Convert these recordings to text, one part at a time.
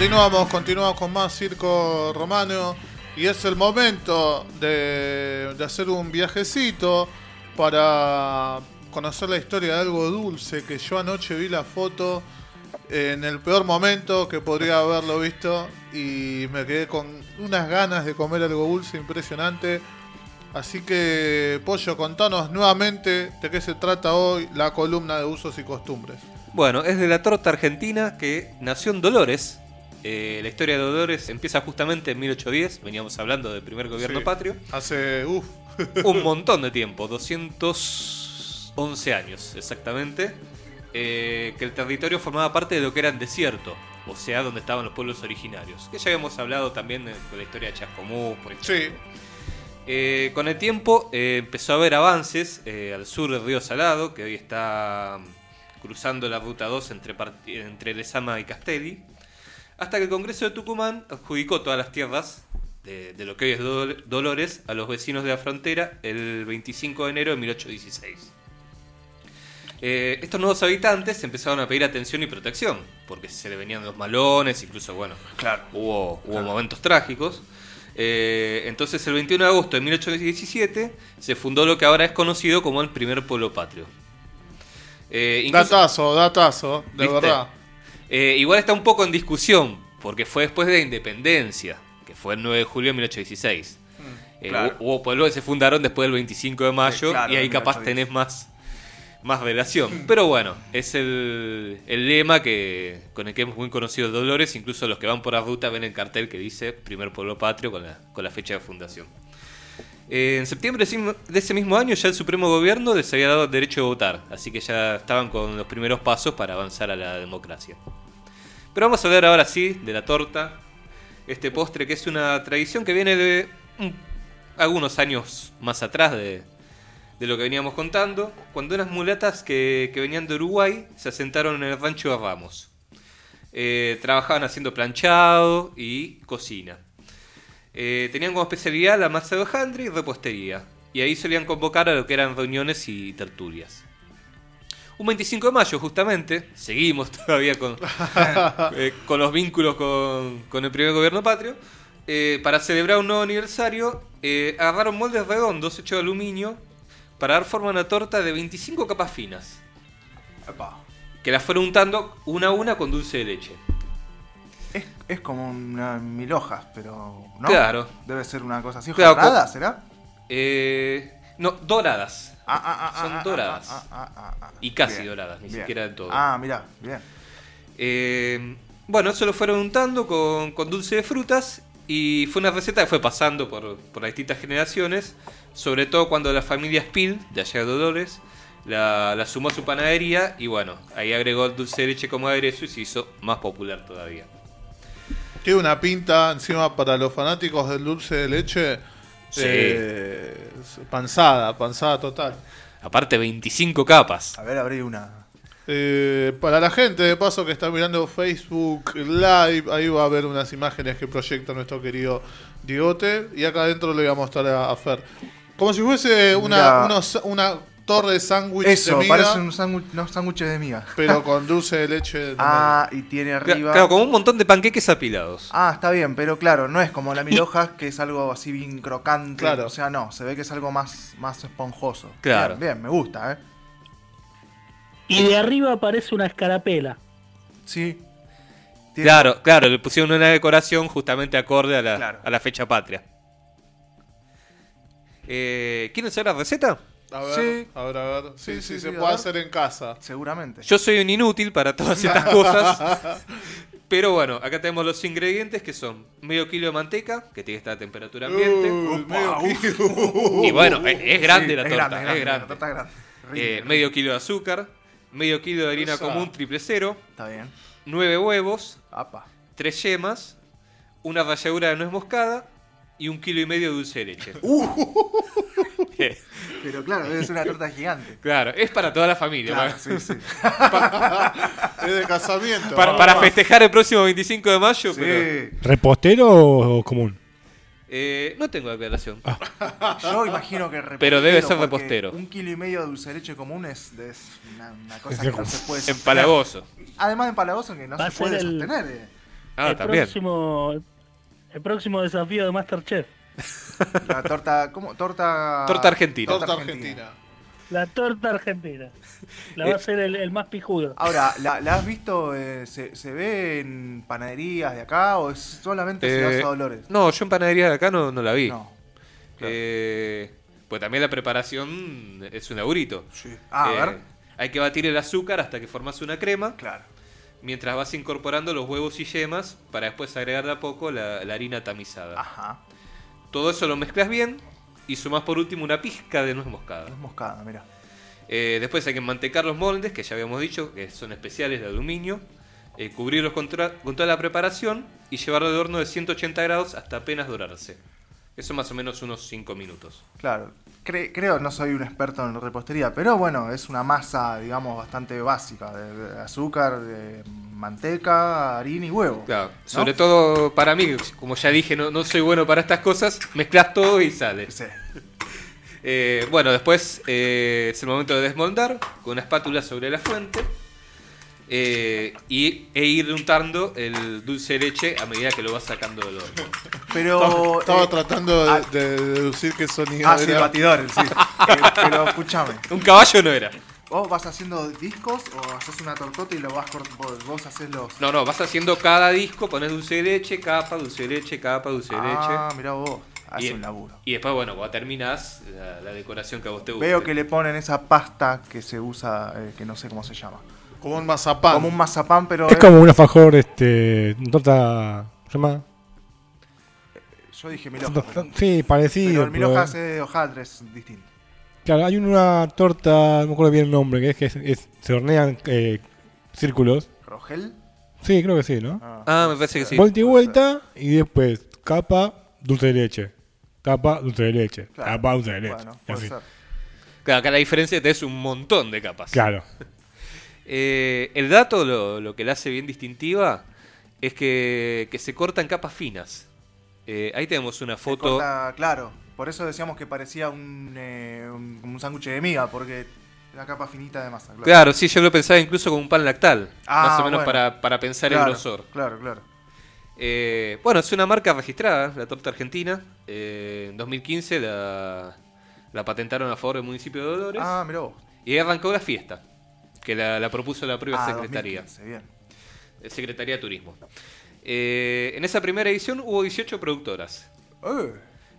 Continuamos, continuamos con más Circo Romano y es el momento de, hacer un viajecito para conocer la historia de algo dulce que yo anoche vi la foto en el peor momento que podría haberlo visto y me quedé con unas ganas de comer algo dulce impresionante. Así que, Pollo, contanos nuevamente de qué se trata hoy la columna de usos y costumbres. Bueno, es de la torta argentina que nació en Dolores. Eh, la historia de Dolores empieza justamente en 1810, veníamos hablando del primer gobierno Sí. patrio. Hace, uff, Un montón de tiempo, 211 años exactamente, eh, que el territorio formaba parte de lo que era el desierto, o sea, donde estaban los pueblos originarios. Que ya habíamos hablado también de, de la historia de Chascomús, por ejemplo. sí, Eh, con el tiempo empezó a haber avances al sur del río Salado, que hoy está mm, cruzando la ruta 2 entre, entre Lezama y Castelli, hasta que el Congreso de Tucumán adjudicó todas las tierras de, de lo que hoy es Dol- Dolores a los vecinos de la frontera el 25 de enero de 1816. Eh, estos nuevos habitantes empezaron a pedir atención y protección, porque se le venían los malones, incluso, bueno, Claro. hubo, hubo momentos trágicos. Eh, entonces, el 21 de agosto de 1817 se fundó lo que ahora es conocido como el primer pueblo patrio. Eh, incluso- datazo, datazo, de ¿Viste? verdad. Eh, igual está un poco en discusión, porque fue después de la independencia, que fue el 9 de julio de 1816. Eh, claro. hu- Hubo pueblos que se fundaron después del 25 de mayo Sí, claro, y ahí capaz 1810. tenés más, más relación. Pero bueno, es el, el lema que con el que es muy conocido Dolores. Incluso los que van por la ruta ven el cartel que dice Primer Pueblo Patrio con la, con la fecha de fundación. En septiembre de ese- mismo año ya el Supremo Gobierno les había dado el derecho de votar, así que ya estaban con los primeros pasos para avanzar a la democracia. Pero vamos a hablar ahora sí de la torta, este postre que es una tradición que viene de algunos años más atrás de, lo que veníamos contando, cuando unas mulatas que, que venían de Uruguay se asentaron en el rancho de Ramos. Eh, trabajaban haciendo planchado y cocina. Eh, tenían como especialidad la masa de hojaldre y repostería. Y ahí solían convocar a lo que eran reuniones y tertulias. Un 25 de mayo, justamente, seguimos todavía con, eh, con los vínculos con, con el primer gobierno patrio. eh, para celebrar un nuevo aniversario, eh, agarraron moldes redondos hechos de aluminio para dar forma a una torta de 25 capas finas, Epa. que las fueron untando una a una con dulce de leche. Es, es como una mil hojas, pero no. Claro. Debe ser una cosa así. Claro, ¿Hojarada, co- será? Eh, no, doradas. Ah, ah, ah, Son doradas. Y casi Bien, doradas, ni bien. siquiera del todo. Ah, mirá, bien. Eh, bueno, eso lo fueron untando con, con dulce de frutas y fue una receta que fue pasando por, por las distintas generaciones, sobre todo cuando la familia Spill, de allá de Dolores, la, la sumó a su panadería y bueno, ahí agregó el dulce de leche como aderezo y se hizo más popular todavía. Tiene una pinta encima para los fanáticos del dulce de leche. Sí. eh, panzada, panzada total. Aparte 25 capas. A ver, abrí una. Eh, para la gente de paso que está mirando Facebook Live, ahí va a ver unas imágenes que proyecta nuestro querido Diegote. Y acá adentro le voy a mostrar a, a Fer. Como si fuese una, Mirá. unos- una torre de sándwich Eso, de miga, parece un sándwich, unos sándwiches de miga. pero con dulce de leche. de Ah, y tiene arriba. Claro, como un montón de panqueques apilados. Ah, está bien, pero claro, no es como la mil hojas, que es algo así bien crocante. Claro. O sea, no, se ve que es algo más, más esponjoso. Claro. Bien, bien, me gusta, ¿eh? Y de arriba aparece una escarapela. Sí. Tiene- Claro, claro, le pusieron una decoración justamente acorde a la, Claro. a la fecha patria. Eh, ¿Quieren saber la receta? A ver, Sí. a ver, a ver. Sí, sí, Sí, sí, se puede hacer en casa. Seguramente. Yo soy un inútil para todas estas cosas. Pero bueno, acá tenemos los ingredientes que son medio kilo de manteca, que tiene que estar a temperatura ambiente. Uh, y bueno, es, es grande Sí, la es torta, grande, es grande, grande. La torta grande. Eh, rico. medio kilo de azúcar, medio kilo de harina Esa. común triple cero, Está bien. nueve huevos, Apa. tres yemas, una ralladura de nuez moscada y un kilo y medio de dulce de leche. Pero claro, debe ser una torta gigante. claro, es para toda la familia. Claro, sí, sí. Es de casamiento. Para, para festejar el próximo 25 de mayo, pero. ¿Repostero o común? eh, no tengo aclaración. Yo imagino que repostero, Pero debe ser repostero. Un kilo y medio de dulce de leche común es, es una, una cosa Es que no se puede sostener. Empalagoso. Además de empalagoso que no Va se puede el- sostener. eh. Ah, el también. próximo el próximo desafío de Masterchef. La torta. ¿Cómo? Torta. Torta argentina. Torta argentina. La torta argentina. La Eh. va a ser el, el más pijudo. Ahora, ¿la, la has visto? eh, se, se ve en panaderías de acá o es solamente si vas Eh, a Dolores? no, yo en panadería de acá no, no la vi. No. claro. Eh, pues también la preparación es un laburito. Sí. Ah, a Eh, ver. Hay que batir el azúcar hasta que formas una crema, Claro. mientras vas incorporando los huevos y yemas para después agregar de a poco la, la harina tamizada. Ajá. Todo eso lo mezclas bien y sumas por último una pizca de nuez moscada. Es moscada, mira. Eh, después hay que mantecar los moldes, que ya habíamos dicho, que son especiales de aluminio, eh, cubrirlos con, con toda la preparación y llevarlo al horno de 180 grados hasta apenas dorarse. Eso más o menos unos 5 minutos. Claro. Cre- creo, no soy un experto en repostería, pero bueno, es una masa, digamos, bastante básica. De, de azúcar, de manteca, harina y huevo. Claro, ¿no? sobre todo para mí, como ya dije, no, no soy bueno para estas cosas, mezclas todo y sale. Sí. Eh, bueno, después eh, es el momento de desmoldar con una espátula sobre la fuente eh, y, e ir untando el dulce de leche a medida que lo vas sacando del horno. Pero. Estaba eh, tratando de, ah, de deducir qué sonido Ah, sí, el era. batidor, sí. Eh, pero escúchame. Un caballo no era. ¿Vos vas haciendo discos o haces una tortota y lo vas vos, vos haces los. No, no, vas haciendo cada disco, pones dulce de leche, capa, dulce de leche, capa, dulce de Ah, leche. mirá vos. Hace Y, un laburo. y después, bueno, cuando terminás, la, la decoración que a vos te guste. Veo que le ponen esa pasta que se usa, eh, que no sé cómo se llama. Como un mazapán. Como un mazapán, pero. Es como un alfajor, este. Torta. ¿Se llama? Yo dije mil hojas. pero- Sí, parecido. Pero el mil pero- es de hojaldre, es distinto. Claro, hay una torta, no me acuerdo bien el nombre, que es que es- es- se hornean eh, círculos. ¿Rogel? Sí, creo que sí, ¿no? Ah, me parece que sí. vuelta y vuelta, y después capa, dulce de leche. Capa, dulce de leche. Claro. Capa, dulce de leche. Bueno, puede así. ser. Claro, acá la diferencia es un montón de capas. Claro. Eh, el dato, lo, lo que la hace bien distintiva, es que, que se corta en capas finas. Eh, ahí tenemos una foto. corta- claro, por eso decíamos que parecía un, eh, un, como un sándwich de miga, porque la capa finita de masa. Claro, Claro, sí, yo lo pensaba incluso como un pan lactal. Ah, más o menos bueno. para, para pensar claro, el grosor. Claro, claro. Eh, bueno, es una marca registrada, la torta argentina. En 2015 la, la patentaron a favor del municipio de Dolores. Ah, mirá vos. Y ahí arrancó la fiesta, que la, la propuso la propia Ah, Secretaría. 2015, bien. eh, Secretaría de Turismo. Eh, en esa primera edición hubo 18 productoras. Eh,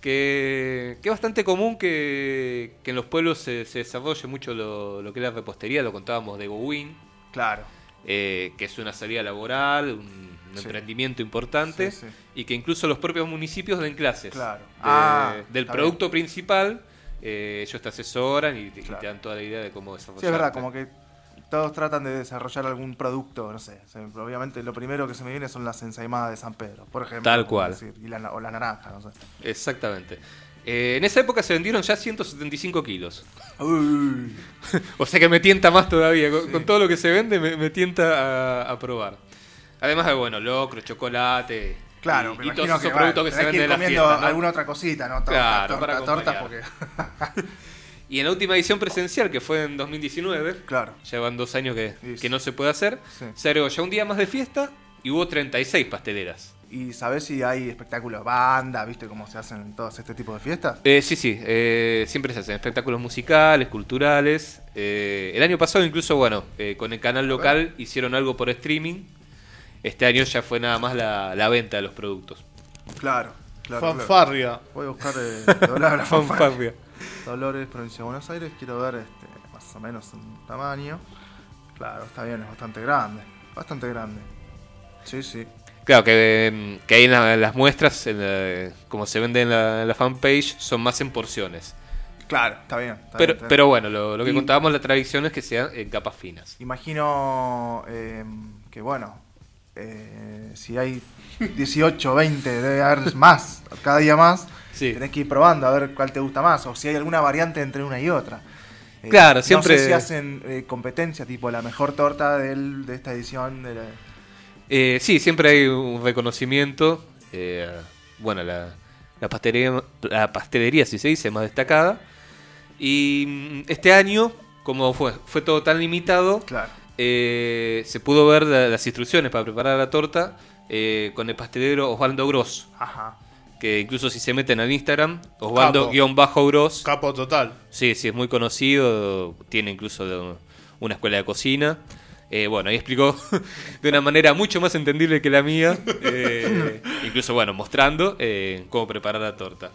Que, que es bastante común que, que en los pueblos se, se desarrolle mucho lo, lo que es la repostería, lo contábamos de Gowin, claro. eh, que es una salida laboral, un, un Sí. emprendimiento importante, Sí, sí. y que incluso los propios municipios den clases. Claro. De- Ah, del producto principal, eh, ellos te asesoran y te, y te dan toda la idea de cómo desarrollar. Sí, es verdad, como que todos tratan de desarrollar algún producto, no sé. obviamente lo primero que se me viene son las ensaimadas de San Pedro, por ejemplo. Tal cual. decir, y la, o la naranja, no sé. Exactamente. Eh, en esa época se vendieron ya 175 kilos. Uy, O sea que me tienta más todavía. Con, Sí. con todo lo que se vende, me, me tienta a, a probar. Además de, bueno, locro, chocolate. claro, y, me y todos esos que productos bueno, que se venden en comiendo alguna otra cosita, ¿no? Torta, Claro, torta, torta, porque... Y en la última edición presencial, que fue en 2019, claro. llevan dos años que, Sí, que no se puede hacer, Sí. se agregó ya un día más de fiesta y hubo 36 pasteleras. ¿Y sabés si hay espectáculos, banda, viste cómo se hacen en todos este tipo de fiestas? Eh, sí, sí, eh, siempre se hacen espectáculos musicales, culturales. Eh, el año pasado incluso, bueno, eh, con el canal local hicieron algo por streaming. Este año ya fue nada más la, la venta de los productos. Claro, claro. claro. Fanfarria. Voy a buscar doblar la fanfarria. Dolores, provincia de Buenos Aires, quiero ver este, más o menos un tamaño. Claro, está bien, es bastante grande. Bastante grande. Sí, sí. Claro, que, mm, que ahí en la- las muestras, en la- como se vende en la, en la fanpage, son más en porciones. Claro, está bien. está Pero, bien, está bien. pero bueno, lo, lo que Y- contábamos la tradición es que sean en capas finas. Imagino eh, que, bueno, eh, si hay 18, 20, debe haber más, cada día más. Sí. Tenés que ir probando a ver cuál te gusta más, o si hay alguna variante entre una y otra. Eh, Claro, siempre- sé si hacen eh, competencia, tipo la mejor torta del, de esta edición. De la- Eh, sí, siempre hay un reconocimiento. bueno, la, la, pastelería, la pastelería, si se dice, más destacada. Y mm, este año, como fue, fue todo tan limitado, Claro. Eh, se pudo ver la- las instrucciones para preparar la torta eh, con el pastelero Osvaldo Gross. Ajá. Que incluso si se meten al Instagram. Osvaldo-Gross. Capo total. Sí, sí, es muy conocido. Tiene incluso una escuela de cocina. Eh, bueno, ahí explicó de una manera mucho más entendible que la mía. incluso, bueno, mostrando cómo preparar la torta.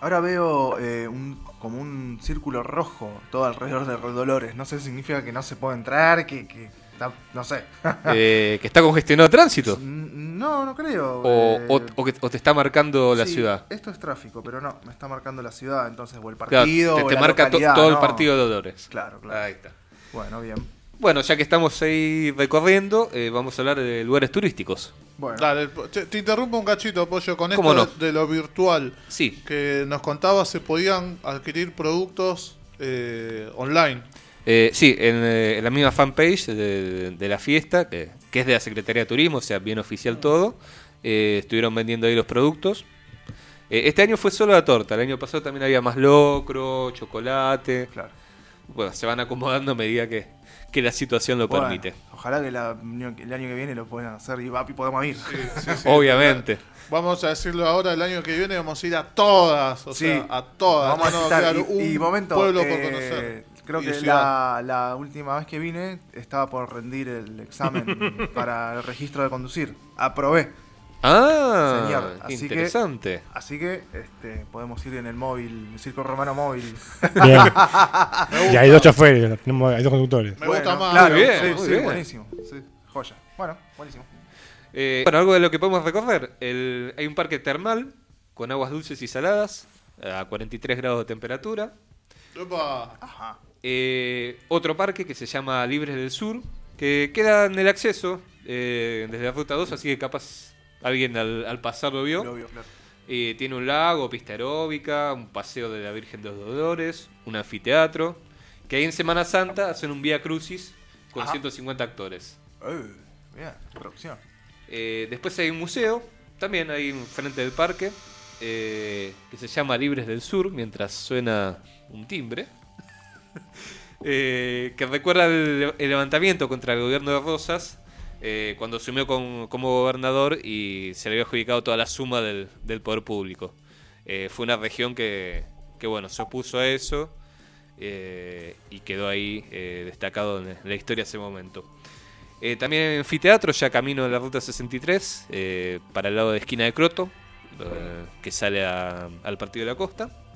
Ahora veo eh, un, como un círculo rojo todo alrededor de Dolores. No sé si significa que no se puede entrar, que, que está- no sé. Eh, que está congestionado el tránsito. Mm, no, no creo. O, eh, o- o que- o te está marcando la sí, ciudad. Esto es tráfico, pero no, me está marcando la ciudad, entonces, o el Claro, partido. te, o te la marca to- todo el no. partido de Dolores. Claro, claro. Ahí está. Bueno, bien. Bueno, ya que estamos ahí recorriendo, eh, vamos a hablar de lugares turísticos. Bueno, Dale, te, te interrumpo un cachito, Pollo, con esto de, de lo virtual. Sí, Que nos contaba se podían adquirir productos eh, online. Eh, sí, en, eh, en la misma fanpage de, de la fiesta, que, que es de la Secretaría de Turismo, o sea, bien oficial todo, eh, estuvieron vendiendo ahí los productos. Eh, este año fue solo la torta, el año pasado también había más locro, chocolate. claro. Bueno, se van acomodando a medida que, que la situación lo Bueno, permite. Ojalá que la- el año que viene lo puedan hacer y, va- y podamos ir. Sí, sí. Obviamente. Vamos a decirlo ahora, el año que viene vamos a ir a todas, o Sí. sea, a todas. Vamos a no quedar Y, y un momento, pueblo por eh, conocer. creo que la, la última vez que vine estaba por rendir el examen para el registro de conducir. Aprobé. Ah, Señor, que- interesante. Así que este, podemos ir en el móvil, el circo romano móvil. Bien. y hay dos choferes, hay dos conductores. Me gusta más. Claro, Muy bien, sí, muy sí, bien. buenísimo. Sí, joya. Bueno, buenísimo. Eh, bueno, algo de lo que podemos recorrer. El- hay un parque termal con aguas dulces y saladas a 43 grados de temperatura. Ajá. Eh, otro parque que se llama Libres del Sur, que queda en el acceso eh, desde la ruta 2, así que capaz alguien al, al pasar lo vio. Lo vio, claro. Eh, tiene un lago, pista aeróbica, un paseo de la Virgen de los Dolores, un anfiteatro, que ahí en Semana Santa hacen un Vía Crucis con Ajá. 150 actores. Eh, bien, producción. Eh, después hay un museo, también ahí frente del parque, eh, que se llama Libres del Sur, mientras suena un timbre, eh, que recuerda el, el levantamiento contra el gobierno de Rosas, eh, cuando asumió como gobernador y se le había adjudicado toda la suma del, poder público. Eh, fue una región que, bueno, se opuso a eso eh, y quedó ahí destacado en la historia de ese momento. También en anfiteatro, ya camino de la ruta 63, eh, para el lado de esquina de Croto, que sale al partido de la costa.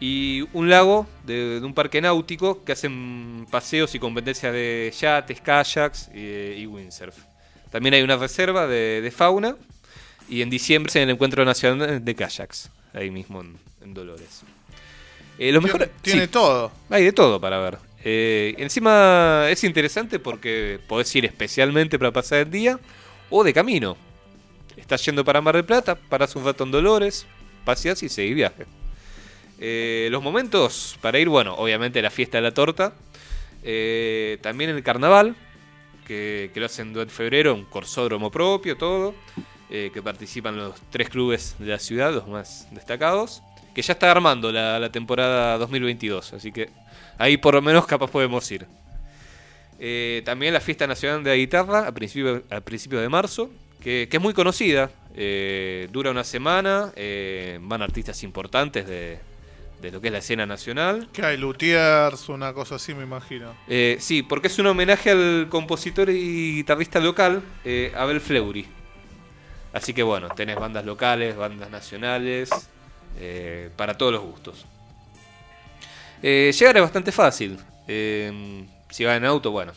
Y un lago de, de un parque náutico que hacen paseos y competencias de yates, kayaks y, y windsurf. También hay una reserva de, de fauna y en diciembre en el Encuentro Nacional de Kayaks, ahí mismo en, en Dolores. Eh, lo mejor, Tiene, sí. todo. Hay de todo para ver. Eh, encima es interesante porque podés ir especialmente para pasar el día o de camino. Estás yendo para Mar del Plata, parás un rato en Dolores, paseás y seguís viaje. Eh, los momentos para ir, bueno, obviamente la fiesta de la torta. eh, también el carnaval, que, lo hacen durante febrero, un corsódromo propio, todo. eh, que participan los tres clubes de la ciudad, los más destacados. Que ya está armando la, temporada 2022, así que ahí por lo menos capaz podemos ir. También la fiesta nacional de la guitarra a principios a principios de marzo, que, es muy conocida, dura una semana, van artistas importantes de, de lo que es la escena nacional. Que hay luthiers, una cosa así, me imagino. Eh, sí, porque es un homenaje al compositor y guitarrista local, eh, Abel Fleury. Así que bueno, tenés bandas locales, bandas nacionales, eh, para todos los gustos. Llegar es bastante fácil. Si va en auto, bueno,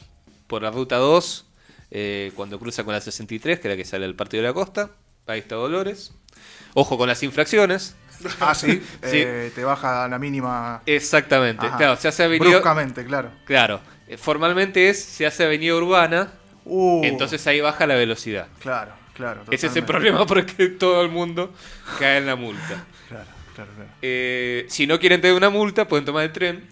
por la ruta 2, eh, cuando cruza con la 63, que es la que sale al partido de la costa, ahí está Dolores. Ojo con las infracciones. Ah, sí. Sí. eh, te baja la mínima Exactamente. Ajá. Claro, se hace avenida. bruscamente, claro. Claro, eh, formalmente es se hace avenida urbana, Uh, entonces ahí baja la velocidad. Claro, claro. Ese es el totalmente. problema porque todo el mundo cae en la multa. Claro, claro, claro. Eh, si no quieren tener una multa, pueden tomar el tren.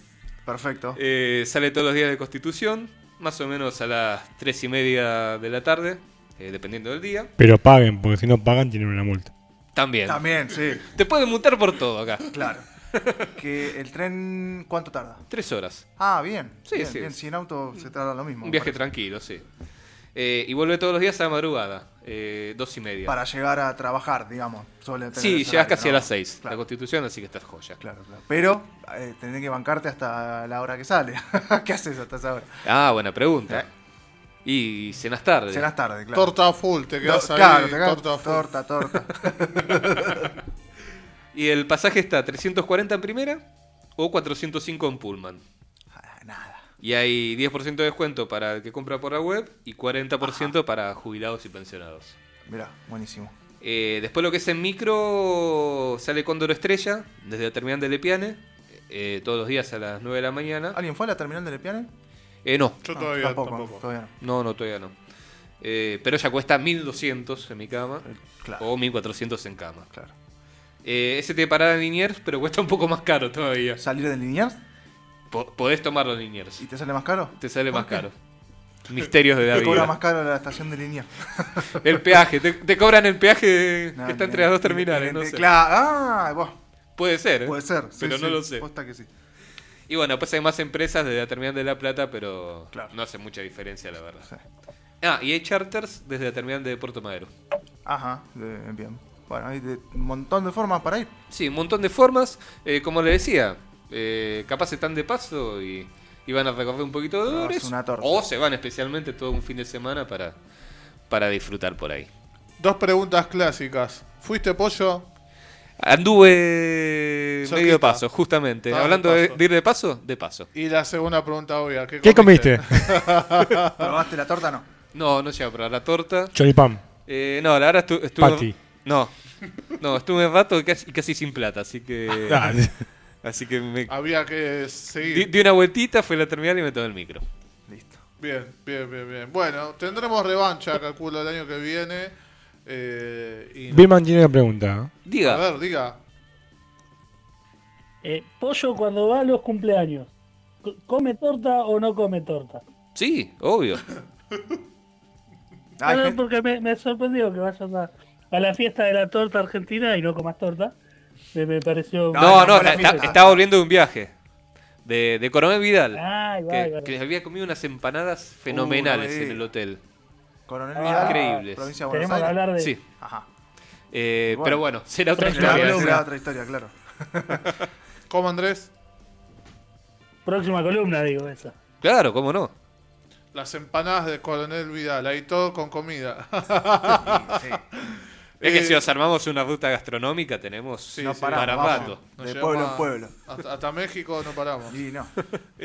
Perfecto. Eh, sale todos los días de Constitución, más o menos a las 3 y media de la tarde, eh, dependiendo del día. Pero paguen, porque si no pagan tienen una multa. También. También, sí, Te pueden multar por todo acá. claro. que el tren, ¿cuánto tarda? Tres horas. Ah, bien. Sí, bien, sí. bien. Si en auto se tarda lo mismo. Un viaje tranquilo, sí. Eh, y vuelve todos los días a la madrugada, eh, dos y media. Para llegar a trabajar, digamos. Tener Sí, llegas casi a las seis. La constitución, así que estás joya. claro, claro. Pero eh, tenés que bancarte hasta la hora que sale. ¿Qué haces hasta esa hora? Ah, buena pregunta. Y cenas tarde. Cenas tarde, claro. Torta full, te quedas No, ahí. claro, te quedas- torta full. torta, torta. Y el pasaje está 340 en primera o 405 en Pullman. Ah, Nada. Y hay 10% de descuento para el que compra por la web y 40% para jubilados y pensionados. Mirá, buenísimo. Eh, después lo que es en micro sale Cóndor Estrella desde la terminal de Lepiane eh, todos los días a las 9 de la mañana. ¿Alguien fue a la terminal de Lepiane? Eh, no, Yo todavía tampoco, tampoco. todavía no. no, no, todavía no. Eh, pero ya cuesta 1200 en mi cama Eh, Claro, o 1400 en cama. claro. Eh, ese tiene parada en Liniers, pero cuesta un poco más caro todavía. ¿Salir de Liniers? Po- podés tomarlo en Liniers. ¿Y te sale más caro? Te sale ¿Por más qué? caro. Misterios de la Te cobra vida. más caro la estación de Liniers. El peaje, te, te cobran el peaje No, que está entre las dos terminales, no sé. Claro, ah, vos, Puede ser, ¿eh? puede ser. sí, pero no sí, lo sé. posta que sí. Y bueno, pues hay más empresas desde la terminal de La Plata, pero Claro. no hace mucha diferencia, la verdad. Sí. Ah, y hay charters desde la terminal de Puerto Madero. Ajá, de- bien. Bueno, hay de- un montón de formas para ir. Sí, un montón de formas. Eh, como le decía, eh, capaz están de paso y, y van a recorrer un poquito de una torta. O se van especialmente todo un fin de semana para, para disfrutar por ahí. Dos preguntas clásicas. ¿Fuiste pollo? Anduve medio de paso, justamente. Estaba Hablando de, paso. de ir de paso, de paso. Y la segunda pregunta obvia. ¿Qué, ¿Qué comiste? ¿Probaste la torta? No. No, no llegué a probar la torta. Choripán. Eh, no, la verdad estu- estuve. Patty. No. No, estuve un rato casi, casi sin plata, así que. Ah, así que me. Había que Di, seguir. di una vueltita, fui a la terminal y me tomé el micro. Listo. Bien, bien, bien, bien. Bueno, tendremos revancha, calculo, el año que viene. Eh, y- tiene una pregunta. Diga. A ver, diga. Eh, pollo cuando va a los cumpleaños, co- ¿come torta o no come torta? Sí, obvio. Ay, porque me, me sorprendió que vayas a, a la fiesta de la torta argentina y no comas torta. Me, me pareció... No, No, ta- estaba volviendo de un viaje. De, de Coronel Vidal. Ay, que, que había comido unas empanadas fenomenales Uh, no me en el hotel. Coronel Ah, Vidal, increíbles. provincia de Buenos Tenemos que Aires. hablar de... Sí. Ajá. Eh, Bueno. Pero bueno, será otra Será, historia. será otra historia, claro. ¿Cómo, Andrés? Próxima columna, digo, esa. Claro, cómo no. Las empanadas de Coronel Vidal. Ahí todo con comida. Sí, Es que Eh, si nos armamos una ruta gastronómica tenemos Sí, no sí, paramos, para vamos. rato. Nos de llevamos pueblo a- en pueblo. Hasta, hasta México no paramos. Y no.